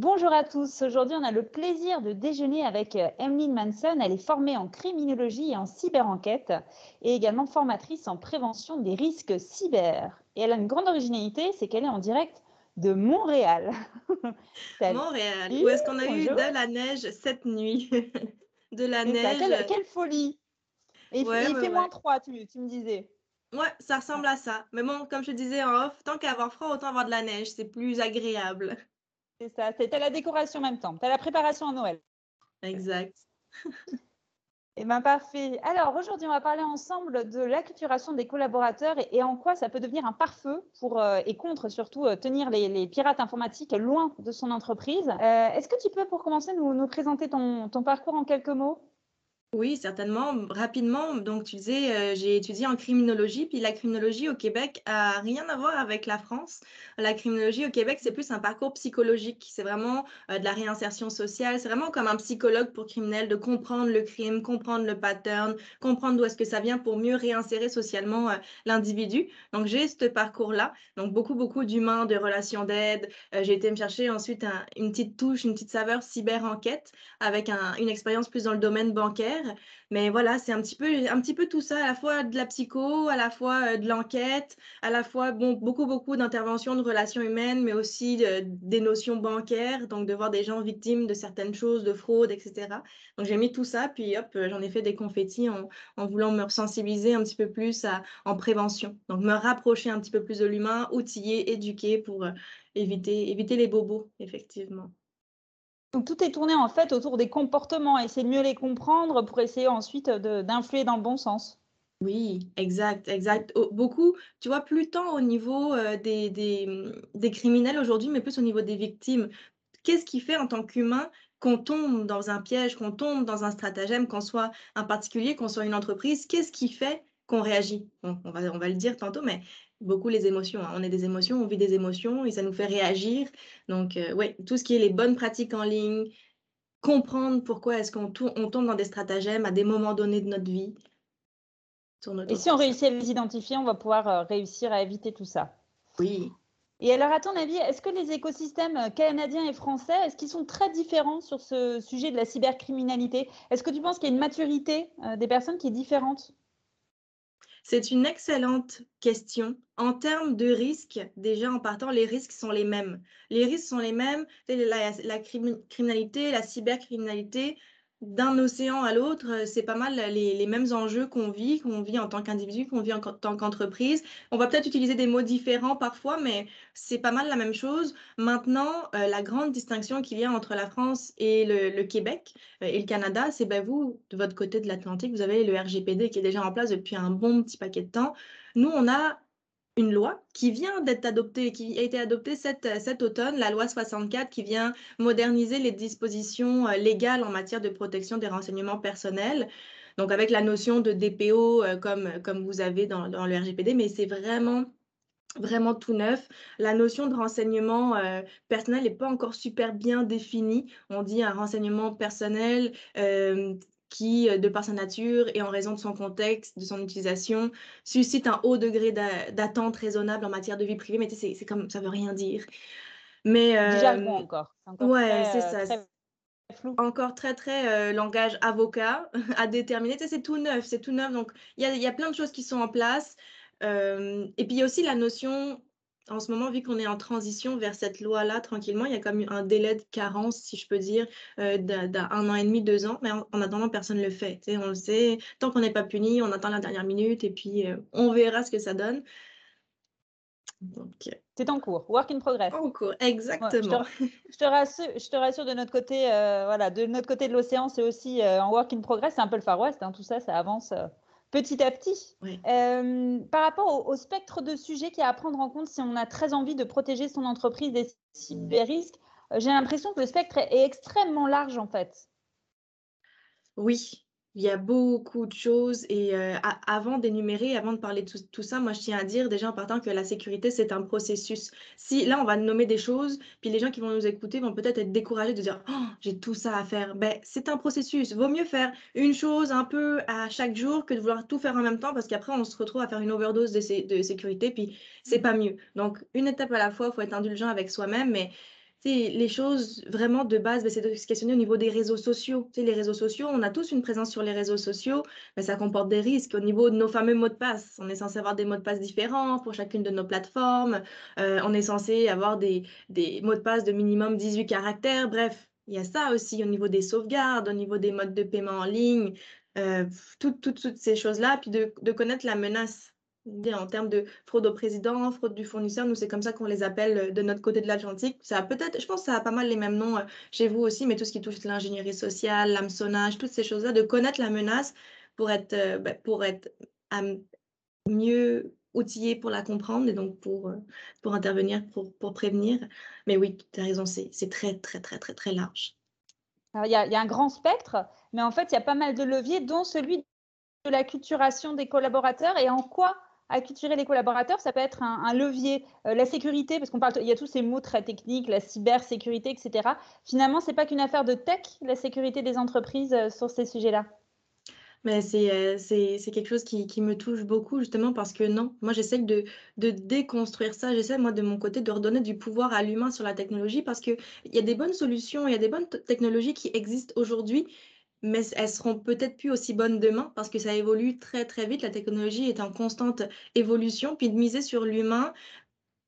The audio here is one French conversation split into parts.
Bonjour à tous. Aujourd'hui, on a le plaisir de déjeuner avec euh, Emeline Manson. Elle est formée en criminologie et en cyberenquête et également formatrice en prévention des risques cyber. Et elle a une grande originalité, c'est qu'elle est en direct de Montréal. Montréal, où est-ce qu'on a eu de la neige cette nuit? De la neige. quelle, folie Et il fait moins 3, tu, tu me disais. Ouais, ça ressemble à ça. Mais bon, comme je te disais en off, tant qu'à avoir froid, autant avoir de la neige. C'est plus agréable. C'est ça, c'était la décoration en même temps. Tu as la préparation à Noël. Exact. Eh bien, parfait. Alors, aujourd'hui, on va parler ensemble de l'acculturation des collaborateurs et, en quoi ça peut devenir un pare-feu pour, euh, et contre surtout euh, tenir les, pirates informatiques loin de son entreprise. Euh, est-ce que tu peux, pour commencer, nous, présenter ton parcours en quelques mots? Oui, certainement. Rapidement, donc tu disais, euh, j'ai étudié en criminologie, puis la criminologie au Québec a rien à voir avec la France. La criminologie au Québec, c'est plus un parcours psychologique. C'est vraiment euh, de la réinsertion sociale. C'est vraiment comme un psychologue pour criminels, de comprendre le crime, comprendre le pattern, comprendre d'où est-ce que ça vient pour mieux réinsérer socialement euh, l'individu. Donc j'ai ce parcours-là. Donc beaucoup, beaucoup d'humains, de relations d'aide. j'ai été me chercher ensuite une petite touche, une petite saveur cyber-enquête avec une expérience plus dans le domaine bancaire. Mais voilà, c'est un petit peu, un petit peu tout ça, à la fois de la psycho, à la fois euh, de l'enquête, à la fois bon, beaucoup, beaucoup d'interventions de relations humaines, mais aussi des notions bancaires, donc de voir des gens victimes de certaines choses, de fraude, etc. Donc j'ai mis tout ça, puis hop, euh, j'en ai fait des confettis en, en voulant me sensibiliser un petit peu plus en prévention. Donc me rapprocher un petit peu plus de l'humain, outiller, éduquer pour euh, éviter, éviter les bobos, effectivement. Donc tout est tourné en fait autour des comportements, essayer de mieux les comprendre pour essayer ensuite d'influer dans le bon sens. Oui, exact, exact. beaucoup, tu vois, plus tant au niveau euh, des, des, criminels aujourd'hui, mais plus au niveau des victimes. Qu'est-ce qui fait en tant qu'humain qu'on tombe dans un piège, qu'on tombe dans un stratagème, qu'on soit un particulier, qu'on soit une entreprise? Qu'est-ce qui fait qu'on réagit? On, va, on va le dire tantôt, mais beaucoup les émotions. Hein. On est des émotions, on vit des émotions et ça nous fait réagir. Donc, euh, oui, tout ce qui est les bonnes pratiques en ligne, comprendre pourquoi est-ce qu'on on tombe dans des stratagèmes à des moments donnés de notre vie. et si on réussit à les identifier, on va pouvoir euh, réussir à éviter tout ça. Oui. Et alors, à ton avis, est-ce que les écosystèmes euh, canadiens et français, est-ce qu'ils sont très différents sur ce sujet de la cybercriminalité? Est-ce que tu penses qu'il y a une maturité des personnes qui est différente? C'est une excellente question. En termes de risques, déjà en partant, les risques sont les mêmes. Les risques sont les mêmes. La, criminalité, la cybercriminalité, d'un océan à l'autre, euh, c'est pas mal les, mêmes enjeux qu'on vit, qu'on vit en tant qu'individu, qu'on vit en tant qu'entreprise. On va peut-être utiliser des mots différents parfois, mais c'est pas mal la même chose. Maintenant, euh, la grande distinction qu'il y a entre la France et le, Québec euh, et le Canada, c'est ben, vous, de votre côté de l'Atlantique, vous avez le RGPD qui est déjà en place depuis un bon petit paquet de temps. Nous, on a une loi qui vient d'être adoptée, qui a été adoptée cet, cet, automne, la loi 64, qui vient moderniser les dispositions euh, légales en matière de protection des renseignements personnels. Donc, avec la notion de DPO euh, comme, comme vous avez dans, le RGPD, mais c'est vraiment vraiment tout neuf. La notion de renseignement euh, personnel n'est pas encore super bien définie. On dit un renseignement personnel, qui, euh, de par sa nature et en raison de son contexte, de son utilisation, suscite un haut degré d'attente raisonnable en matière de vie privée. Mais c'est comme ça veut rien dire. Mais euh, encore. encore. Ouais, c'est ça. Flou. Encore très, très euh, langage avocat à déterminer. c'est tout neuf, c'est tout neuf. Donc, il y a, y a, plein de choses qui sont en place. et puis, il y a aussi la notion en ce moment, vu qu'on est en transition vers cette loi-là, tranquillement, il y a comme un délai de carence, si je peux dire, euh, d'un an et demi, deux ans, mais en, attendant, personne ne le fait. On le sait, tant qu'on n'est pas puni, on attend la dernière minute et puis euh, on verra ce que ça donne. C'est en cours, work in progress. En cours, exactement. je, te, rassure, je te rassure de notre côté, euh, voilà, de notre côté de l'océan, c'est aussi en work in progress. C'est un peu le Far West, hein, tout ça, ça avance petit à petit. Euh, par rapport au, spectre de sujets qu'il y a à prendre en compte si on a très envie de protéger son entreprise des cyber-risques, euh, j'ai l'impression que le spectre est extrêmement large en fait. Oui, il y a beaucoup de choses et euh, avant d'énumérer, avant de parler de tout, ça, moi je tiens à dire déjà en partant que la sécurité c'est un processus. Si là on va nommer des choses, puis les gens qui vont nous écouter vont peut-être être découragés de dire oh, j'ai tout ça à faire. Ben c'est un processus. Vaut mieux faire une chose un peu à chaque jour que de vouloir tout faire en même temps parce qu'après on se retrouve à faire une overdose de, de sécurité puis c'est pas mieux. Donc une étape à la fois, il faut être indulgent avec soi-même, mais les choses vraiment de base, bah, c'est de se questionner au niveau des réseaux sociaux. les réseaux sociaux, on a tous une présence sur les réseaux sociaux, mais ça comporte des risques au niveau de nos fameux mots de passe. On est censé avoir des mots de passe différents pour chacune de nos plateformes. Euh, on est censé avoir des, mots de passe de minimum 18 caractères. Bref, il y a ça aussi au niveau des sauvegardes, au niveau des modes de paiement en ligne, euh, toutes, ces choses-là, puis de connaître la menace en termes de fraude au président, fraude du fournisseur, nous c'est comme ça qu'on les appelle euh, de notre côté de l'Atlantique. Ça peut-être, je pense que ça a pas mal les mêmes noms euh, chez vous aussi, mais tout ce qui touche l'ingénierie sociale, l'hameçonnage, toutes ces choses-là, de connaître la menace pour être, euh, ben, pour être mieux outillé pour la comprendre et donc pour, pour intervenir, pour, pour prévenir. Mais oui, tu as raison, c'est très, très, très, très, très large. il y, a, il y a un grand spectre, mais en fait, il y a pas mal de leviers, dont celui de la culturation des collaborateurs et en quoi acculturer les collaborateurs, ça peut être un, levier. Euh, la sécurité, parce qu'on parle, il y a tous ces mots très techniques, la cybersécurité, etc. Finalement, c'est pas qu'une affaire de tech, la sécurité des entreprises euh, sur ces sujets-là. Mais c'est euh, c'est quelque chose qui, qui, me touche beaucoup justement parce que non, moi j'essaie de, de déconstruire ça, j'essaie moi de mon côté de redonner du pouvoir à l'humain sur la technologie parce qu'il y a des bonnes solutions, il y a des bonnes technologies qui existent aujourd'hui, mais elles seront peut-être plus aussi bonnes demain parce que ça évolue très très vite. La technologie est en constante évolution. Puis de miser sur l'humain,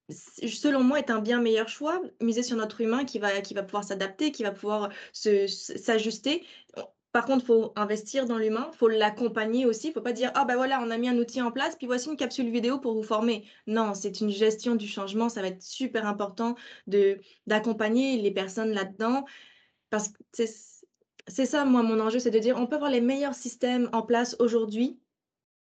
selon moi, est un bien meilleur choix. Miser sur notre humain qui va, qui va pouvoir s'adapter, qui va pouvoir s'ajuster. Par contre, il faut investir dans l'humain, il faut l'accompagner aussi. Il ne faut pas dire, ah ben voilà, on a mis un outil en place, puis voici une capsule vidéo pour vous former. Non, c'est une gestion du changement. Ça va être super important d'accompagner les personnes là-dedans parce que c'est ça, moi, mon enjeu, c'est de dire, on peut avoir les meilleurs systèmes en place aujourd'hui,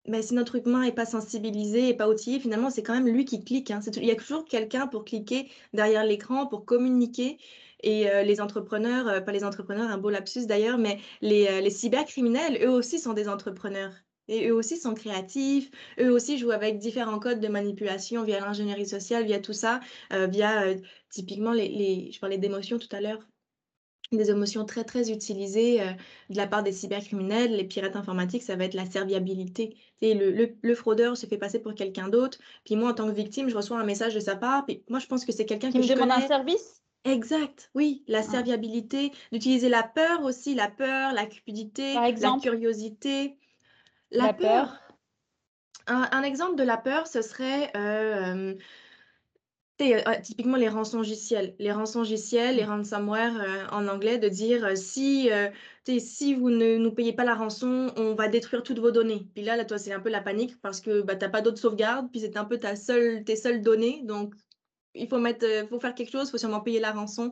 mais si notre humain n'est pas sensibilisé et pas outillé, finalement, c'est quand même lui qui clique. Hein. Il y a toujours quelqu'un pour cliquer derrière l'écran, pour communiquer. Et euh, les entrepreneurs, euh, pas les entrepreneurs, un beau lapsus d'ailleurs, mais les, euh, les, cybercriminels, eux aussi sont des entrepreneurs. Et eux aussi sont créatifs, eux aussi jouent avec différents codes de manipulation via l'ingénierie sociale, via tout ça, via typiquement les, les, je parlais d'émotions tout à l'heure, des émotions très, très utilisées euh, de la part des cybercriminels, les pirates informatiques, ça va être la serviabilité. Et le, le, fraudeur se fait passer pour quelqu'un d'autre. Puis moi, en tant que victime, je reçois un message de sa part. Puis moi, je pense que c'est quelqu'un qui me demande un service? Exact, oui, la ah. serviabilité, d'utiliser la peur aussi, la peur, la cupidité, la curiosité. La, peur. Un, exemple de la peur, ce serait euh, euh, typiquement les rançongiciels, les rançongiciels, les mmh. ransomware euh, en anglais, de dire euh, si, si vous ne nous payez pas la rançon, on va détruire toutes vos données. Puis là, là toi, c'est un peu la panique parce que bah, tu n'as pas d'autres sauvegardes, puis c'est un peu ta seule, tes seules données. Donc, il faut, mettre, faut faire quelque chose, il faut sûrement payer la rançon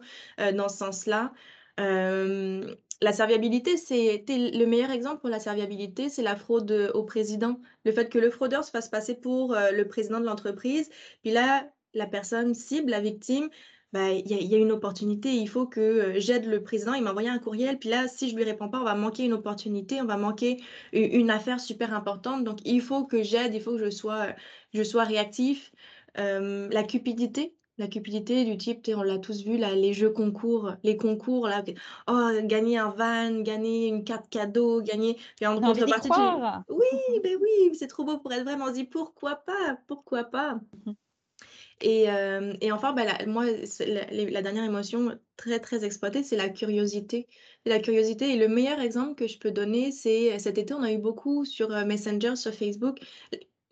dans ce sens-là. la serviabilité, c'est le meilleur exemple pour la serviabilité, c'est la fraude au président. Le fait que le fraudeur se fasse passer pour le président de l'entreprise. Puis là, la personne cible, la victime, bah, il y, a une opportunité, il faut que euh, j'aide le président, il m'a envoyé un courriel, puis là, si je lui réponds pas, on va manquer une opportunité, on va manquer une, affaire super importante. Donc, il faut que j'aide, il faut que je sois, je sois réactif. Euh, la cupidité, la cupidité du type, on l'a tous vu, là, les jeux concours, les concours, là, oh, gagner un van, gagner une carte cadeau, gagner. Et en contrepartie, oui, ben oui, c'est trop beau pour être vraiment dit, pourquoi pas, pourquoi pas. Et, euh, et enfin, bah, moi, la, dernière émotion très, très exploitée, c'est la curiosité. La curiosité, et le meilleur exemple que je peux donner, c'est cet été, on a eu beaucoup sur euh, Messenger, sur Facebook,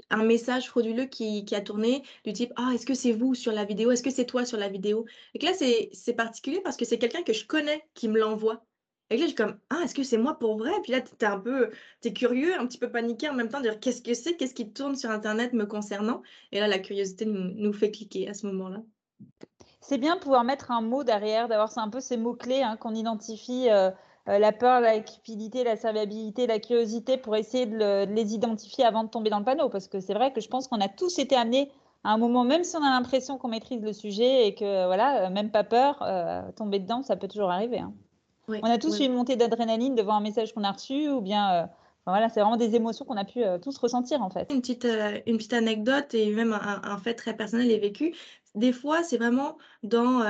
un message frauduleux qui, qui a tourné du type Ah, est-ce que c'est vous sur la vidéo? Est-ce que c'est toi sur la vidéo? Et que là, c'est particulier parce que c'est quelqu'un que je connais qui me l'envoie. Et là, je suis comme, ah, est-ce que c'est moi pour vrai? Puis là, tu es un peu, tu curieux, un petit peu paniqué en même temps, de dire qu'est-ce que c'est, qu'est-ce qui tourne sur Internet me concernant? Et là, la curiosité nous, fait cliquer à ce moment-là. C'est bien de pouvoir mettre un mot derrière, d'avoir un peu ces mots-clés hein, qu'on identifie, euh, euh, la peur, la cupidité, la serviabilité, la curiosité, pour essayer de, les identifier avant de tomber dans le panneau. Parce que c'est vrai que je pense qu'on a tous été amenés à un moment, même si on a l'impression qu'on maîtrise le sujet et que, voilà, même pas peur, euh, tomber dedans, ça peut toujours arriver. Hein on a tous eu une montée d'adrénaline devant un message qu'on a reçu ou bien. Euh, voilà, c'est vraiment des émotions qu'on a pu euh, tous ressentir en fait. Une petite, euh, une petite anecdote et même un, fait très personnel et vécu. Des fois, c'est vraiment dans,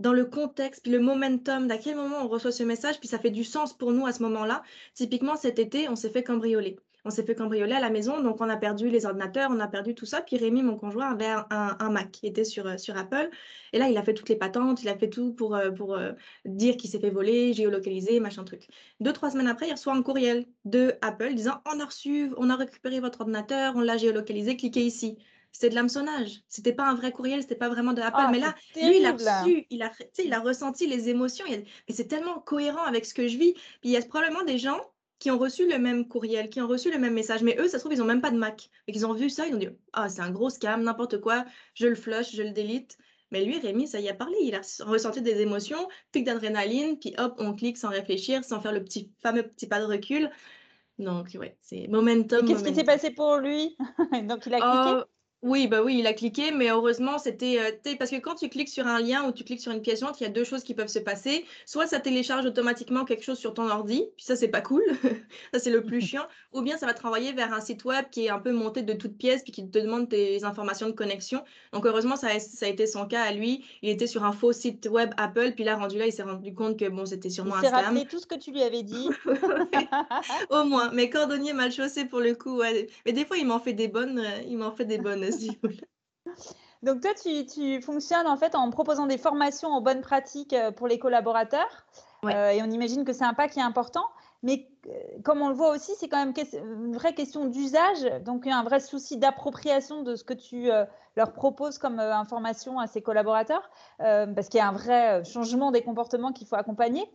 dans le contexte, puis le momentum, d'à quel moment on reçoit ce message, puis ça fait du sens pour nous à ce moment-là. Typiquement, cet été, on s'est fait cambrioler. On s'est fait cambrioler à la maison, donc on a perdu les ordinateurs, on a perdu tout ça. Puis Rémi, mon conjoint, avait un, Mac qui était sur, euh, sur Apple. Et là, il a fait toutes les patentes, il a fait tout pour, euh, pour euh, dire qu'il s'est fait voler, géolocaliser, machin truc. Deux, trois semaines après, il reçoit un courriel de Apple disant On a reçu, on a récupéré votre ordinateur, on l'a géolocalisé, cliquez ici. C'était de l'hameçonnage. C'était pas un vrai courriel, c'était pas vraiment de Apple. Ah, mais là, lui, il a reçu, il a, il a ressenti les émotions. Et c'est tellement cohérent avec ce que je vis. Puis il y a probablement des gens qui ont reçu le même courriel, qui ont reçu le même message. Mais eux, ça se trouve, ils n'ont même pas de Mac. Et qu'ils ont vu ça, ils ont dit Ah, c'est un gros scam, n'importe quoi, je le flush, je le délite. Mais lui, Rémi, ça y a parlé. Il a ressenti des émotions, pic d'adrénaline, puis hop, on clique sans réfléchir, sans faire le petit fameux petit pas de recul. Donc, ouais, c'est momentum. Qu'est-ce qui s'est passé pour lui? Donc, il a cliqué? Oh, oui, bah oui, il a cliqué, mais heureusement, c'était euh, parce que quand tu cliques sur un lien ou tu cliques sur une pièce jointe, il y a deux choses qui peuvent se passer. Soit ça télécharge automatiquement quelque chose sur ton ordi, puis ça, c'est pas cool. ça, c'est le plus chiant. Ou bien ça va te renvoyer vers un site web qui est un peu monté de toutes pièces, puis qui te demande tes informations de connexion. Donc, heureusement, ça a, ça a été son cas à lui. Il était sur un faux site web Apple, puis là, rendu là, il s'est rendu compte que bon, c'était sûrement il un scam. rappelé tout ce que tu lui avais dit. Au moins, mes cordonniers mal chaussés pour le coup. Mais des fois, il m'en fait des bonnes, euh, il m'en fait des bonnes Donc toi, tu, fonctionnes en fait en proposant des formations en bonnes pratiques euh, pour les collaborateurs. Euh, et on imagine que c'est un pas qui est important. Mais euh, comme on le voit aussi, c'est quand même une vraie question d'usage, donc un vrai souci d'appropriation de ce que tu leur proposes comme information à ces collaborateurs, parce qu'il y a un vrai changement des comportements qu'il faut accompagner.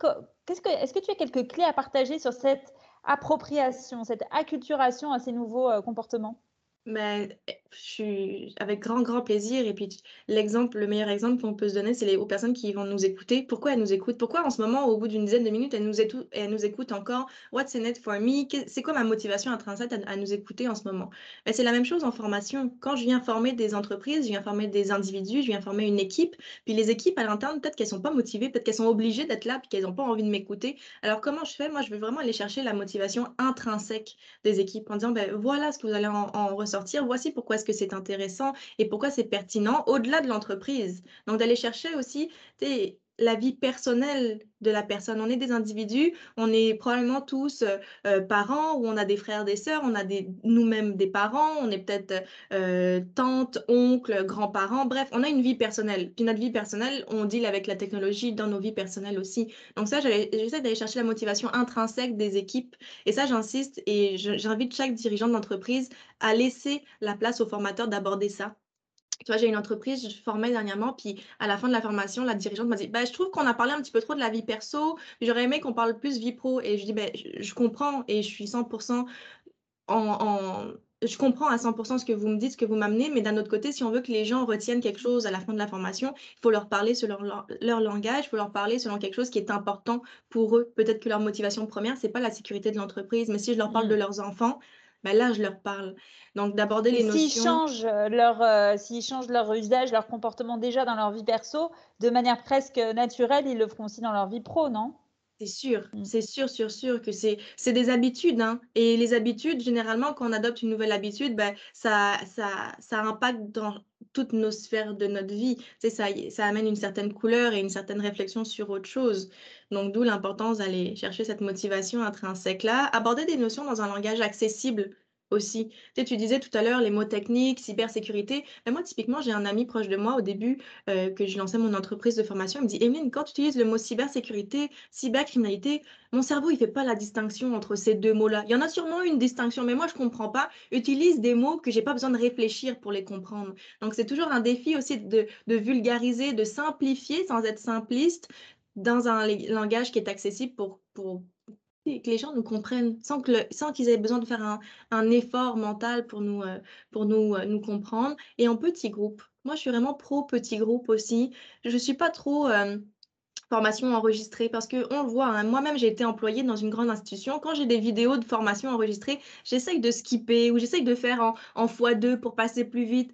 Est-ce que, est que tu as quelques clés à partager sur cette appropriation, cette acculturation à ces nouveaux comportements? Mais eh, je suis avec grand, grand plaisir. Et puis, l'exemple, le meilleur exemple qu'on peut se donner, c'est les, aux personnes qui vont nous écouter. Pourquoi elles nous écoutent? Pourquoi en ce moment, au bout d'une dizaine de minutes, elles nous, écoutent, elles nous écoutent encore? What's in it for me? C'est quoi ma motivation intrinsèque à, nous écouter en ce moment? C'est la même chose en formation. Quand je viens former des entreprises, je viens former des individus, je viens former une équipe. Puis les équipes à l'interne, peut-être qu'elles sont pas motivées, peut-être qu'elles sont obligées d'être là, puis qu'elles n'ont pas envie de m'écouter. Alors, comment je fais? Moi, je veux vraiment aller chercher la motivation intrinsèque des équipes en disant, ben, voilà ce que vous allez en, en voici pourquoi est-ce que c'est intéressant et pourquoi c'est pertinent au-delà de l'entreprise. Donc d'aller chercher aussi la vie personnelle de la personne. On est des individus, on est probablement tous euh, euh, parents ou on a des frères, des sœurs, on a nous-mêmes des parents, on est peut-être euh, tante, oncle, grands-parents, bref, on a une vie personnelle. Puis notre vie personnelle, on deal avec la technologie dans nos vies personnelles aussi. Donc ça, j'essaie d'aller chercher la motivation intrinsèque des équipes et ça, j'insiste et j'invite chaque dirigeant d'entreprise à laisser la place aux formateurs d'aborder ça tu vois, j'ai une entreprise, je formais dernièrement, puis à la fin de la formation, la dirigeante m'a dit bah, Je trouve qu'on a parlé un petit peu trop de la vie perso, j'aurais aimé qu'on parle plus vie pro. Et je dis ben, je, comprends et je suis 100% en, Je comprends à 100% ce que vous me dites, ce que vous m'amenez, mais d'un autre côté, si on veut que les gens retiennent quelque chose à la fin de la formation, il faut leur parler selon leur, leur langage, il faut leur parler selon quelque chose qui est important pour eux. Peut-être que leur motivation première, c'est pas la sécurité de l'entreprise, mais si je leur parle de mmh. leurs enfants, ben là, je leur parle. Donc, d'aborder les notions. S'ils changent, euh, leur, euh, s'ils changent leur usage, leur comportement déjà dans leur vie perso, de manière presque naturelle, ils le feront aussi dans leur vie pro, non? C'est sûr, mmh. c'est sûr, sûr, sûr que c'est, c'est des habitudes. Hein. Et les habitudes, généralement, quand on adopte une nouvelle habitude, ben, ça, ça, ça impacte dans toutes nos sphères de notre vie. C'est ça, ça amène une certaine couleur et une certaine réflexion sur autre chose. Donc, d'où l'importance d'aller chercher cette motivation intrinsèque-là, aborder des notions dans un langage accessible aussi. Tu, sais, tu disais tout à l'heure les mots techniques, cybersécurité. Mais moi, typiquement, j'ai un ami proche de moi au début euh, que je lançais mon entreprise de formation. Il me dit Emeline, quand tu utilises le mot cybersécurité, cybercriminalité, mon cerveau, il fait pas la distinction entre ces deux mots-là. Il y en a sûrement une distinction, mais moi, je comprends pas. Utilise des mots que j'ai pas besoin de réfléchir pour les comprendre. Donc, c'est toujours un défi aussi de, vulgariser, de simplifier sans être simpliste dans un langage qui est accessible pour, que les gens nous comprennent sans qu'ils aient besoin de faire un, un effort mental pour nous, euh, pour nous, euh, nous comprendre et en petits groupes. Moi, je suis vraiment pro petit groupe aussi. Je ne suis pas trop euh, formation enregistrée parce que on le voit, hein, moi-même j'ai été employée dans une grande institution. Quand j'ai des vidéos de formation enregistrées, j'essaye de skipper ou j'essaye de faire en, en x2 pour passer plus vite.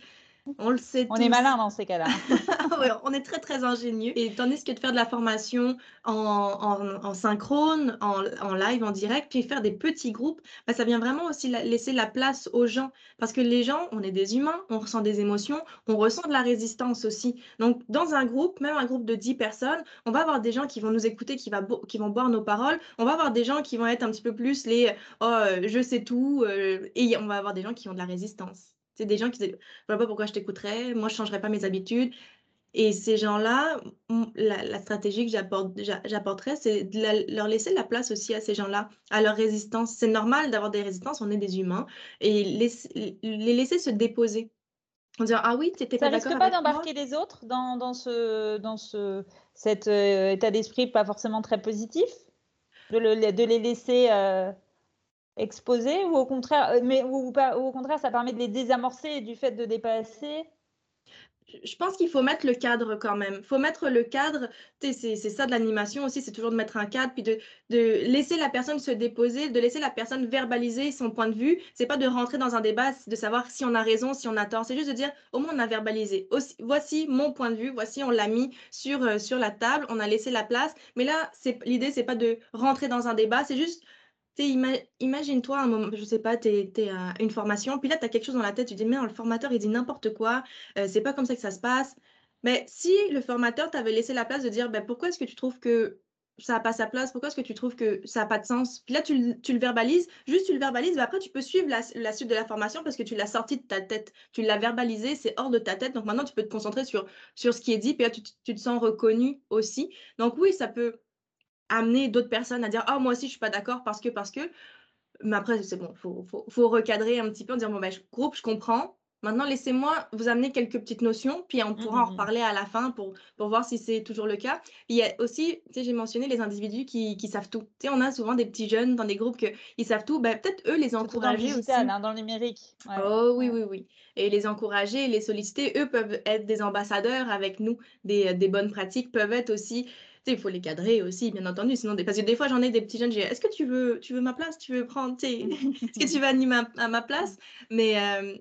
On le sait. On est malin dans ces cas-là. on est très très ingénieux. Et tandis que de faire de la formation en, synchrone, en, live, en direct, puis faire des petits groupes, bah, ça vient vraiment aussi laisser la place aux gens. Parce que les gens, on est des humains, on ressent des émotions, on ressent de la résistance aussi. Donc dans un groupe, même un groupe de 10 personnes, on va avoir des gens qui vont nous écouter, qui, va qui vont boire nos paroles. On va avoir des gens qui vont être un petit peu plus les oh, euh, je sais tout. Euh, et on va avoir des gens qui ont de la résistance. C'est des gens qui disent, vois pas pourquoi je t'écouterais, moi je changerais pas mes habitudes. Et ces gens-là, la, stratégie que j'apporterais, c'est de leur laisser la place aussi à ces gens-là, à leur résistance. C'est normal d'avoir des résistances, on est des humains, et les, laisser se déposer. En disant, ah oui, tu n'étais pas d'accord. Ça risque pas d'embarquer les autres dans, dans, ce, dans ce, cet euh, état d'esprit pas forcément très positif? De, de les laisser euh, exposés ou au contraire, euh, mais ou, au contraire, ça permet de les désamorcer du fait de dépasser? Je pense qu'il faut mettre le cadre quand même. Il faut mettre le cadre, c'est ça de l'animation aussi, c'est toujours de mettre un cadre, puis de, de, laisser la personne se déposer, de laisser la personne verbaliser son point de vue. C'est pas de rentrer dans un débat, de savoir si on a raison, si on a tort. C'est juste de dire, au moins on a verbalisé. voici mon point de vue, voici on l'a mis sur, euh, sur la table, on a laissé la place. Mais là, l'idée, c'est pas de rentrer dans un débat, c'est juste imagine-toi un moment, je sais pas, tu es, à une formation, puis là, tu as quelque chose dans la tête, tu dis, mais le formateur, il dit n'importe quoi, euh, c'est pas comme ça que ça se passe. Mais si le formateur t'avait laissé la place de dire, ben, pourquoi est-ce que tu trouves que ça n'a pas sa place, pourquoi est-ce que tu trouves que ça n'a pas de sens? Puis là, tu, le verbalises, juste tu le verbalises, mais après, tu peux suivre la, suite de la formation parce que tu l'as sorti de ta tête, tu l'as verbalisé, c'est hors de ta tête. Donc maintenant, tu peux te concentrer sur, sur ce qui est dit, puis là, tu, tu te sens reconnu aussi. Donc oui, ça peut amener d'autres personnes à dire ah moi aussi je suis pas d'accord parce que parce que. Mais après c'est bon faut, faut, faut, recadrer un petit peu en dire bon ben groupe je comprends. Maintenant laissez-moi vous amener quelques petites notions puis on pourra en mmh, reparler à la fin pour, pour voir si c'est toujours le cas. Il y a aussi tu sais j'ai mentionné les individus qui, qui savent tout. Tu sais on a souvent des petits jeunes dans des groupes que ils savent tout. Ben peut-être eux les encourager aussi. hein, dans le numérique. Oh oui oui oui. Et les encourager les solliciter. Eux peuvent être des ambassadeurs avec nous. Des, des bonnes pratiques peuvent être aussi il faut les cadrer aussi, bien entendu. Sinon, parce que des fois, j'en ai des petits jeunes, j'ai est-ce que tu veux, tu veux ma place? Tu veux prendre, est-ce que tu veux animer à, ma place? Mais, euh,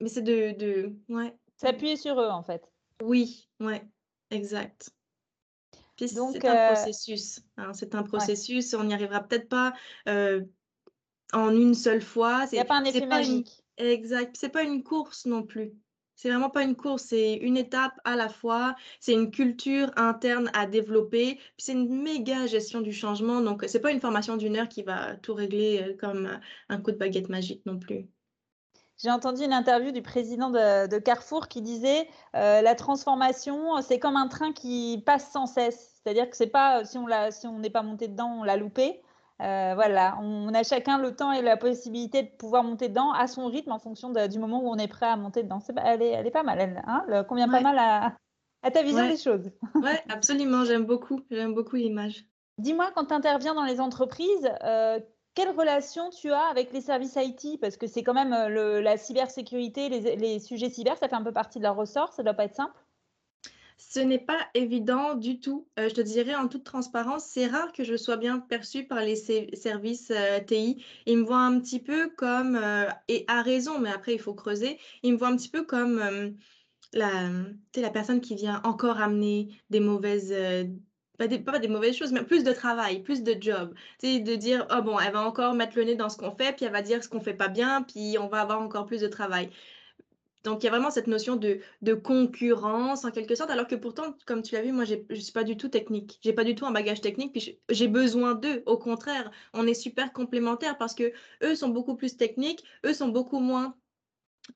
mais c'est de, de, ouais. S'appuyer sur eux, en fait. Oui, ouais, exact. c'est un euh, processus. Hein, c'est un processus. On n'y arrivera peut-être pas euh, en une seule fois. Il n'y a pas un effet magique. Exact. C'est pas une course non plus. C'est vraiment pas une course, c'est une étape à la fois. C'est une culture interne à développer. C'est une méga gestion du changement. Donc, c'est pas une formation d'une heure qui va tout régler euh, comme un coup de baguette magique non plus. J'ai entendu une interview du président de, Carrefour qui disait euh, la transformation, c'est comme un train qui passe sans cesse. C'est-à-dire que c'est pas on si on n'est pas monté dedans, on l'a loupé. Euh, voilà, on, a chacun le temps et la possibilité de pouvoir monter dedans à son rythme en fonction du moment où on est prêt à monter dedans. elle, est, elle, est, pas mal, elle hein, convient pas mal à, ta vision des choses. Oui, absolument, j'aime beaucoup, j'aime beaucoup l'image. Dis-moi, quand tu interviens dans les entreprises, euh, quelle relation tu as avec les services IT Parce que c'est quand même euh, la cybersécurité, les, les, sujets cyber, ça fait un peu partie de leur ressort, ça doit pas être simple ce n'est pas évident du tout. Euh, je te dirais en toute transparence, c'est rare que je sois bien perçue par les services euh, TI. Ils me voient un petit peu comme, euh, et à raison, mais après il faut creuser, ils me voient un petit peu comme la, la personne qui vient encore amener des mauvaises... Pas des, mauvaises choses, mais plus de travail, plus de job. sais, de dire, oh bon, elle va encore mettre le nez dans ce qu'on fait, puis elle va dire ce qu'on fait pas bien, puis on va avoir encore plus de travail. Donc, il y a vraiment cette notion de, concurrence en quelque sorte, alors que pourtant, comme tu l'as vu, moi, je ne suis pas du tout technique. Je n'ai pas du tout un bagage technique, puis j'ai besoin d'eux. Au contraire, on est super complémentaires parce que eux sont beaucoup plus techniques, eux sont beaucoup moins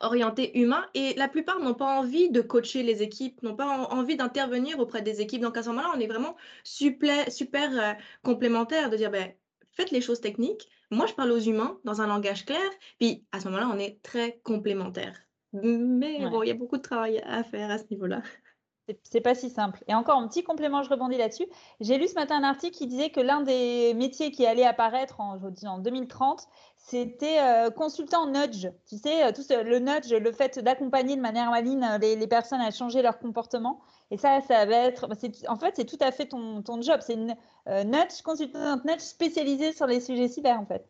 orientés humains et la plupart n'ont pas envie de coacher les équipes, n'ont pas envie d'intervenir auprès des équipes. Donc, à ce moment-là, on est vraiment super, euh, complémentaires de dire, ben, faites les choses techniques. Moi, je parle aux humains dans un langage clair. Puis, à ce moment-là, on est très complémentaires. Mais bon, il y a beaucoup de travail à faire à ce niveau-là. C'est pas si simple. Et encore un petit complément, je rebondis là-dessus. J'ai lu ce matin un article qui disait que l'un des métiers qui allait apparaître en, je en 2030, c'était euh, consultant nudge. Tu sais, euh, tout le nudge, le fait d'accompagner de manière maligne euh, les, personnes à changer leur comportement. Et ça, ça va être. Bah, en fait, c'est tout à fait ton, ton job. C'est une nudge, consultant nudge spécialisée sur les sujets cyber, en fait.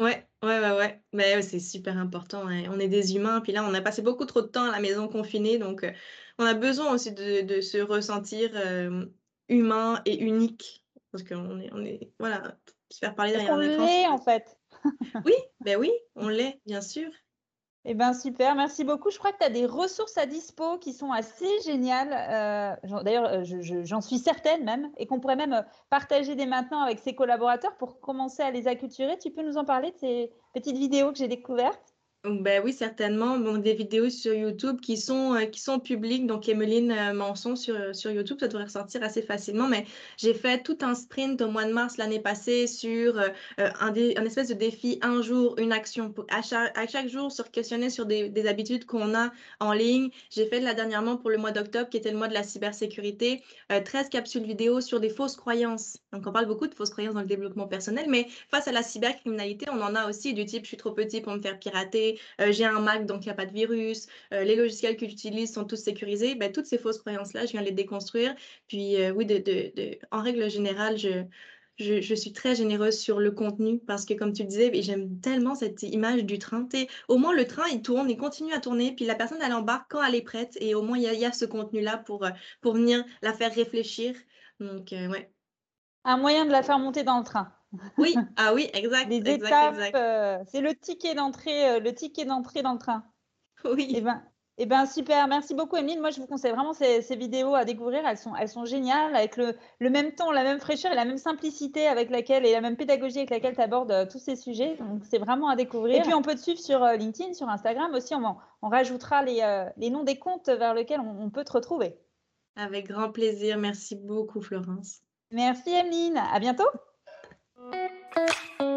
Ouais, ouais, ouais, ouais. Mais c'est super important. Hein. On est des humains. Puis là, on a passé beaucoup trop de temps à la maison confinée. Donc, euh, on a besoin aussi de, se ressentir euh, humain et unique. Parce qu'on est, on est, voilà, se faire parler derrière un écran. en fait? oui, ben oui, on l'est, bien sûr. Eh bien, super, merci beaucoup. Je crois que tu as des ressources à dispo qui sont assez géniales. Euh, d'ailleurs, euh, j'en suis certaine même, et qu'on pourrait même partager dès maintenant avec ses collaborateurs pour commencer à les acculturer. Tu peux nous en parler de ces petites vidéos que j'ai découvertes ben oui, certainement. Des vidéos sur YouTube qui sont, euh, qui sont publiques. Donc, Emeline euh, Manson sur, euh, YouTube, ça devrait ressortir assez facilement. Mais j'ai fait tout un sprint au mois de mars l'année passée sur un, espèce de défi, un jour, une action. Pour, à, chaque, à chaque jour, se questionner sur des, des habitudes qu'on a en ligne. J'ai fait là dernièrement pour le mois d'octobre, qui était le mois de la cybersécurité, 13 capsules vidéo sur des fausses croyances. Donc, on parle beaucoup de fausses croyances dans le développement personnel, mais face à la cybercriminalité, on en a aussi du type je suis trop petit pour me faire pirater, euh, j'ai un Mac, donc il n'y a pas de virus, euh, les logiciels que j'utilise sont tous sécurisés. Ben, toutes ces fausses croyances-là, je viens les déconstruire. Puis euh, oui, en règle générale, je, je, suis très généreuse sur le contenu parce que, comme tu le disais, j'aime tellement cette image du train. au moins, le train, il tourne, il continue à tourner, puis la personne, elle embarque quand elle est prête. Et au moins, il y a, ce contenu-là pour, pour venir la faire réfléchir. Donc, ouais. Un moyen de la faire monter dans le train. Oui, ah oui, exact. Les étapes, euh, c'est le ticket d'entrée, euh, le ticket d'entrée dans le train. Oui. Eh ben, eh ben super, merci beaucoup Emile. Moi, je vous conseille vraiment ces, vidéos à découvrir. Elles sont, elles sont géniales, avec le, le, même temps, la même fraîcheur et la même simplicité avec laquelle et la même pédagogie avec laquelle tu abordes euh, tous ces sujets. Donc, c'est vraiment à découvrir. Et puis, on peut te suivre sur LinkedIn, sur Instagram aussi. On, on rajoutera les, les, noms des comptes vers lesquels on, on peut te retrouver. Avec grand plaisir. Merci beaucoup, Florence. Merci, Emeline. À bientôt. Thank you.